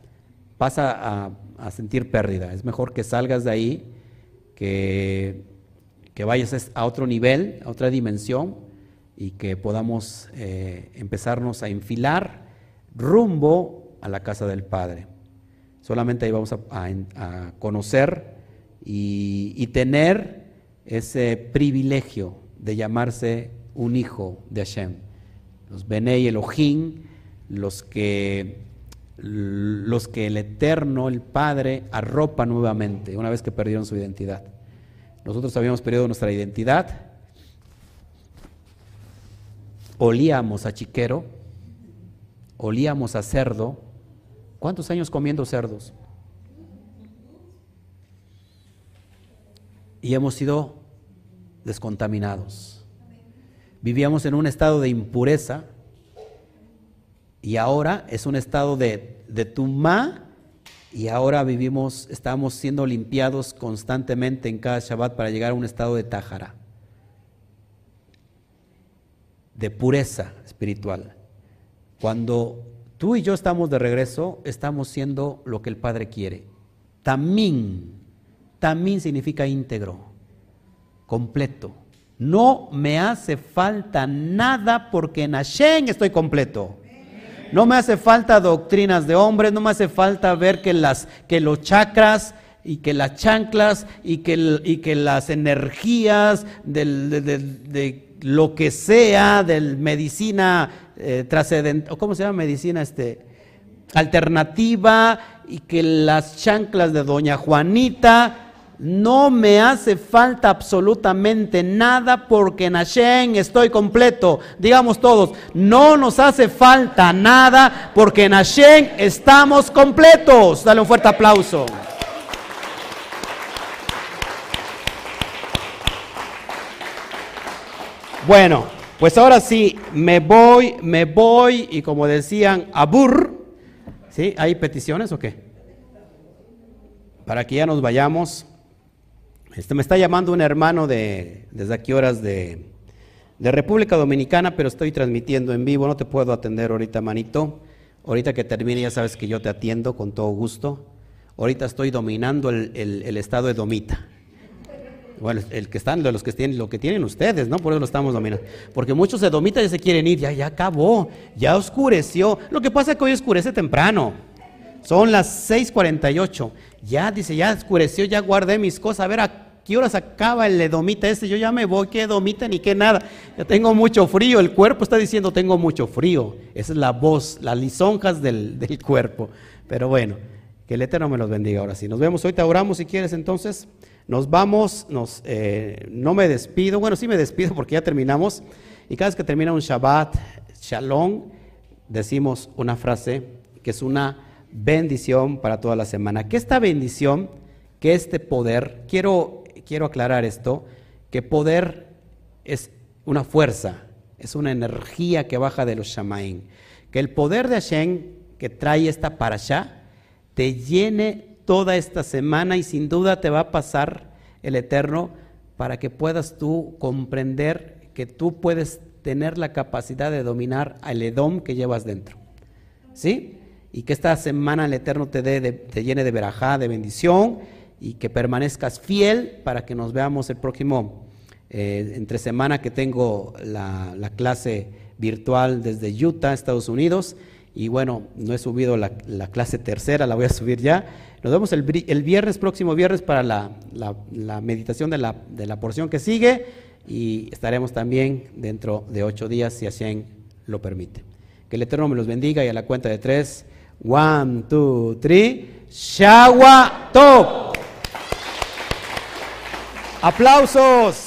vas a, sentir pérdida. Es mejor que salgas de ahí, que, que vayas a otro nivel, a otra dimensión y que podamos eh, empezarnos a enfilar rumbo a la casa del Padre. Solamente ahí vamos a, conocer y, tener ese privilegio de llamarse un hijo de Hashem los Benei Elohim, los que, los que el Eterno, el Padre, arropa nuevamente, una vez que perdieron su identidad. Nosotros habíamos perdido nuestra identidad, olíamos a chiquero, olíamos a cerdo. ¿Cuántos años comiendo cerdos? Y hemos sido descontaminados vivíamos en un estado de impureza y ahora es un estado de, de tumá y ahora vivimos, estamos siendo limpiados constantemente en cada Shabbat para llegar a un estado de tajara, de pureza espiritual. Cuando tú y yo estamos de regreso, estamos siendo lo que el Padre quiere. Tamín, tamín significa íntegro, completo. No me hace falta nada porque en Hashem estoy completo. No me hace falta doctrinas de hombres, no me hace falta ver que, las, que los chakras y que las chanclas y que, y que las energías de, lo que sea, de medicina eh, trascendental, ¿cómo se llama medicina este? alternativa y que las chanclas de doña Juanita no me hace falta absolutamente nada porque en Hashem estoy completo. Digamos todos, no nos hace falta nada porque en Hashem estamos completos. Dale un fuerte aplauso. Bueno, pues ahora sí, me voy, me voy y como decían, abur. ¿Sí? ¿Hay peticiones o qué? Para que ya nos vayamos. Este, me está llamando un hermano de, desde aquí horas de, de República Dominicana, pero estoy transmitiendo en vivo, no te puedo atender ahorita, manito. Ahorita que termine ya sabes que yo te atiendo con todo gusto. Ahorita estoy dominando el, el estado de Domita. Bueno, el que están, los que tienen, lo que tienen ustedes, ¿no? Por eso lo estamos dominando. Porque muchos se domitan y se quieren ir, ya, ya acabó, ya oscureció. Lo que pasa es que hoy oscurece temprano. Son las 6:48. Ya dice, ya oscureció, ya guardé mis cosas. A ver a qué horas acaba el domita ese. Yo ya me voy, qué domita ni qué nada. Ya tengo mucho frío. El cuerpo está diciendo, tengo mucho frío. Esa es la voz, las lisonjas del, del cuerpo. Pero bueno, que el Eterno me los bendiga ahora sí. Nos vemos hoy, te oramos si quieres entonces. Nos vamos, eh, no me despido, bueno, sí me despido porque ya terminamos. Y cada vez que termina un Shabbat, Shalom, decimos una frase que es una bendición para toda la semana. Que esta bendición, que este poder, quiero, quiero aclarar esto, que poder es una fuerza, es una energía que baja de los Shamaim. Que el poder de Hashem que trae esta parasha te llene toda esta semana y sin duda te va a pasar el Eterno para que puedas tú comprender que tú puedes tener la capacidad de dominar al Edom que llevas dentro. ¿Sí? Y que esta semana el Eterno te, dé te llene de verajá, de bendición y que permanezcas fiel para que nos veamos el próximo eh, entre semana que tengo la clase virtual desde Utah, Estados Unidos. Y bueno, no he subido la, clase tercera, la voy a subir ya. Nos vemos el, viernes, próximo viernes, para la, meditación de la, de la, porción que sigue. Y estaremos también dentro de ocho días, si Hashem lo permite. Que el Eterno me los bendiga y a la cuenta de tres. One, two, three. Shawa. Aplausos.